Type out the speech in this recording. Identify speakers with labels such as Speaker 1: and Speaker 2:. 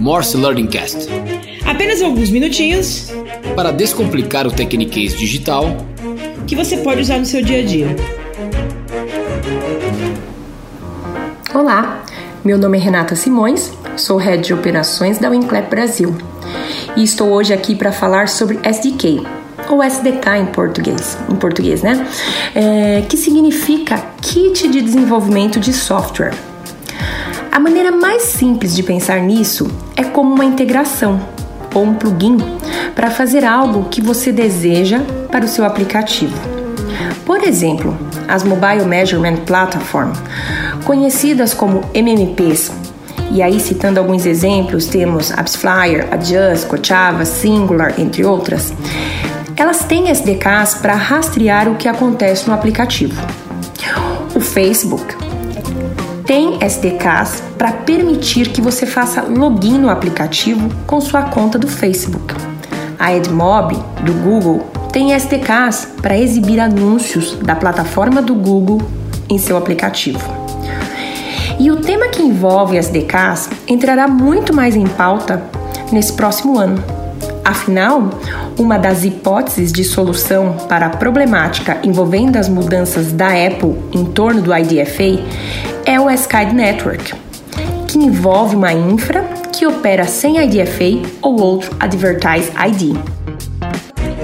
Speaker 1: Morse Learning Cast.
Speaker 2: Apenas alguns minutinhos
Speaker 1: para descomplicar o Tecniquez digital
Speaker 2: que você pode usar no seu dia a dia.
Speaker 3: Olá, meu nome é Renata Simões, sou Head de Operações da Winclap Brasil e estou hoje aqui para falar sobre SDK, ou SDK em português, em português, né? É, que significa Kit de Desenvolvimento de Software. A maneira mais simples de pensar nisso é como uma integração ou um plugin para fazer algo que você deseja para o seu aplicativo. Por exemplo, as Mobile Measurement Platform, conhecidas como MMPs. E aí, citando alguns exemplos, temos AppsFlyer, Adjust, Coachava, Singular, entre outras. Elas têm SDKs para rastrear o que acontece no aplicativo. O Facebook tem SDKs para permitir que você faça login no aplicativo com sua conta do Facebook. A AdMob do Google tem SDKs para exibir anúncios da plataforma do Google em seu aplicativo. E o tema que envolve SDKs entrará muito mais em pauta nesse próximo ano. Afinal, uma das hipóteses de solução para a problemática envolvendo as mudanças da Apple em torno do IDFA é o Sky Network, que envolve uma infra que opera sem IDFA ou outro Advertise ID.